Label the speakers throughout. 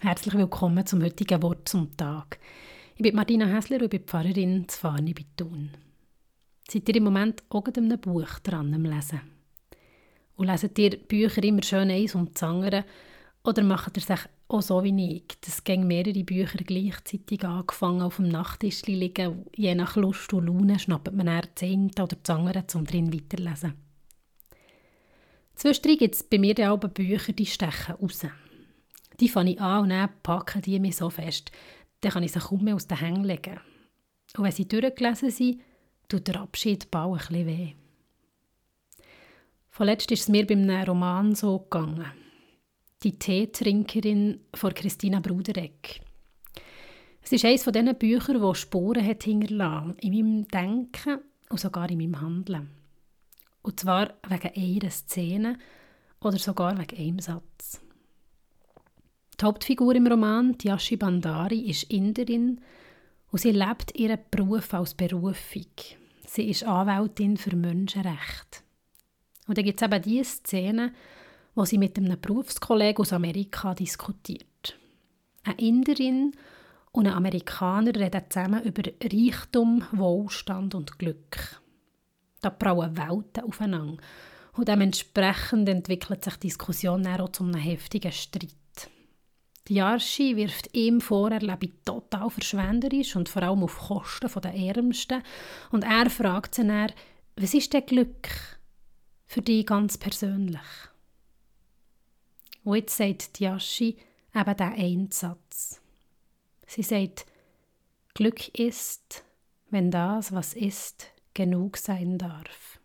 Speaker 1: Herzlich willkommen zum heutigen Wort zum Tag. Ich bin Martina Häsler und bin Pfarrerin zu Farni bei Thun. Seid ihr im Moment auch an einem Buch dran am Lesen? Und leset ihr Bücher immer schön eins und das andere? Oder macht ihr sich auch so wie ich, dass gegen mehrere Bücher gleichzeitig angefangen auf dem Nachttisch liegen? Je nach Lust und Laune schnappt man eher das eine oder das andere, um drin weiterzulesen. Zwischendurch gibt es bei mir auch Bücher, die stechen raus. Die fange ich an und dann packen die mich so fest, dann kann ich sie kaum mehr aus den Hängen legen. Und wenn sie durchgelesen sind, tut der Abschied bald ein bisschen weh. Vorletzt ist es mir beim Roman so gegangen. Die Teetrinkerin von Christina Brudereck. Es ist eines von diesen Büchern, das Spuren hat hinterlassen in meinem Denken und sogar in meinem Handeln. Und zwar wegen einer Szene oder sogar wegen einem Satz. Die Hauptfigur im Roman, Yashi Bandari, ist Inderin und sie lebt ihren Beruf als Berufung. Sie ist Anwältin für Menschenrechte. Und dann gibt es eben diese Szene, wo sie mit einem Berufskollegen aus Amerika diskutiert. Eine Inderin und ein Amerikaner reden zusammen über Reichtum, Wohlstand und Glück. Da prallen Welten aufeinander. Und dementsprechend entwickelt sich die Diskussion auch zu einem heftigen Streit. Die Yarschi wirft ihm vor, er lebe total verschwenderisch und vor allem auf Kosten der Ärmsten. Und er fragt sie dann, was ist denn Glück für dich ganz persönlich? Und jetzt sagt die Yarschi eben diesen einen Satz. Sie sagt, Glück ist, wenn das, was ist, genug sein darf.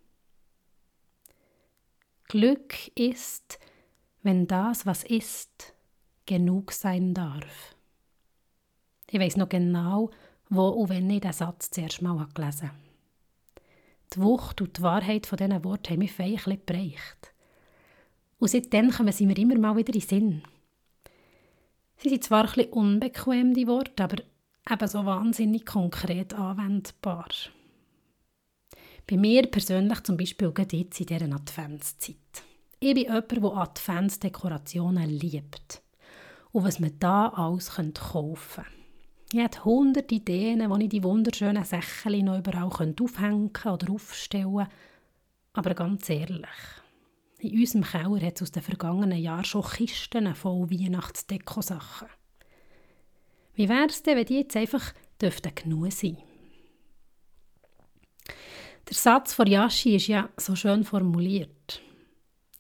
Speaker 1: Glück ist, wenn das, was ist, genug sein darf. Ich weiß noch genau, wo und wenn ich diesen Satz zuerst mal gelesen habe. Die Wucht und die Wahrheit von diesen Worten haben mich fein ein bereicht. Und seitdem kommen sie mir immer mal wieder in den Sinn. Sie sind zwar ein bisschen unbequem, die Worte, aber eben so wahnsinnig konkret anwendbar. Bei mir persönlich zum Beispiel gerade jetzt in dieser Adventszeit. Ich bin jemand, der Adventsdekorationen liebt und was man da alles kaufen könnte. Ich habe hunderte Ideen, wo ich die wunderschönen Säckchen noch überall aufhängen oder aufstellen. Aber ganz ehrlich, in unserem Keller hat es aus den vergangenen Jahren schon Kisten voll Weihnachtsdeko-Sachen. Wie wäre es denn, wenn die jetzt einfach genug sein Der Satz von Yashi ist ja so schön formuliert.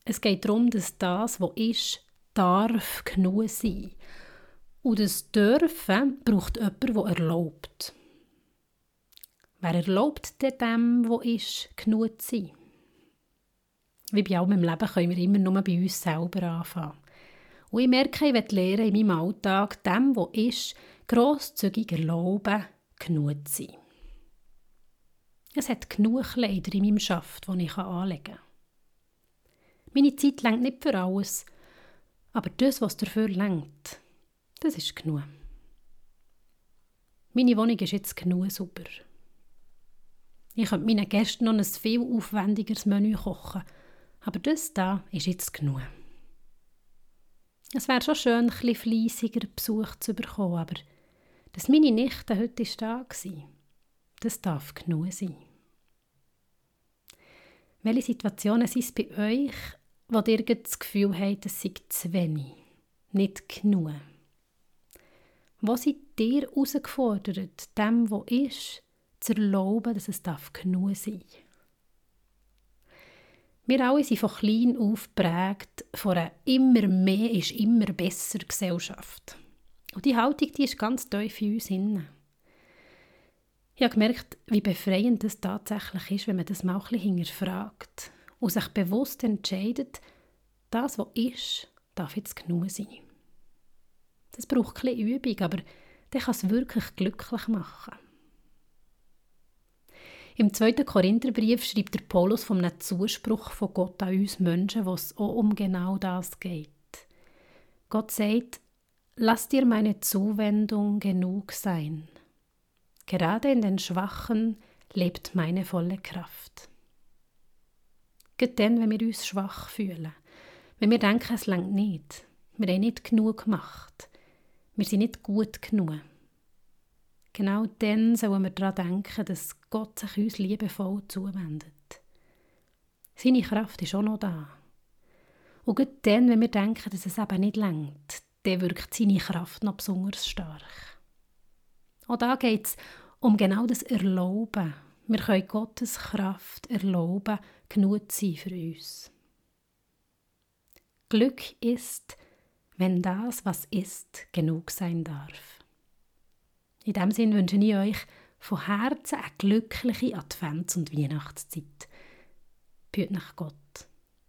Speaker 1: Es geht darum, dass das, was ist, darf genug sein. Und das Dürfen braucht jemand, der erlaubt. Wer erlaubt denn dem, wo ist, genug zu sein? Wie bei allem im Leben können wir immer nur bei uns selber anfangen. Und ich merke, ich will lernen in meinem Alltag, dem, wo ist, grosszügig erlauben, genug zu sein. Es hat genug Kleider in meinem Schaft, die ich anlegen kann. Meine Zeit längt nicht für alles, aber das, was dafür längt, das ist genug. Meine Wohnung ist jetzt genug sauber. Ich könnte meinen Gästen noch ein viel aufwendigeres Menü kochen, aber das da ist jetzt genug. Es wäre schon schön, ein bisschen fleissiger Besuch zu bekommen, aber dass meine Nichte heute da war, das darf genug sein. Welche Situationen sind es bei euch, wo ihr das Gefühl habt, es sei zu wenig, nicht genug? Wo seid ihr herausgefordert, dem, wo ist, zu erlauben, dass es darf genug sein Wir alle sind von klein auf geprägt von einer immer mehr ist immer besser Gesellschaft. Und die Haltung die ist ganz tief in uns inne. Ich habe gemerkt, wie befreiend das tatsächlich ist, wenn man das mal ein bisschen hinterfragt und sich bewusst entscheidet, das, was ist, darf jetzt genug sein. Das braucht ein Übung, aber der kann es wirklich glücklich machen. Im zweiten Korintherbrief schreibt der Paulus von einem Zuspruch von Gott an uns Menschen, wo es auch um genau das geht. Gott sagt, lass dir meine Zuwendung genug sein. Gerade in den Schwachen lebt meine volle Kraft. Gerade dann, wenn wir uns schwach fühlen, wenn wir denken, es langt nicht, wir haben nicht genug gemacht, wir sind nicht gut genug. Genau dann sollen wir daran denken, dass Gott sich uns liebevoll zuwendet. Seine Kraft ist auch noch da. Und gerade dann, wenn wir denken, dass es eben nicht längt, dann wirkt seine Kraft noch besonders stark. Auch da geht es um genau das Erlauben. Wir können Gottes Kraft erlauben, genug zu sein für uns. Glück ist, wenn das, was ist, genug sein darf. In diesem Sinne wünsche ich euch von Herzen eine glückliche Advents- und Weihnachtszeit. Büt nach Gott.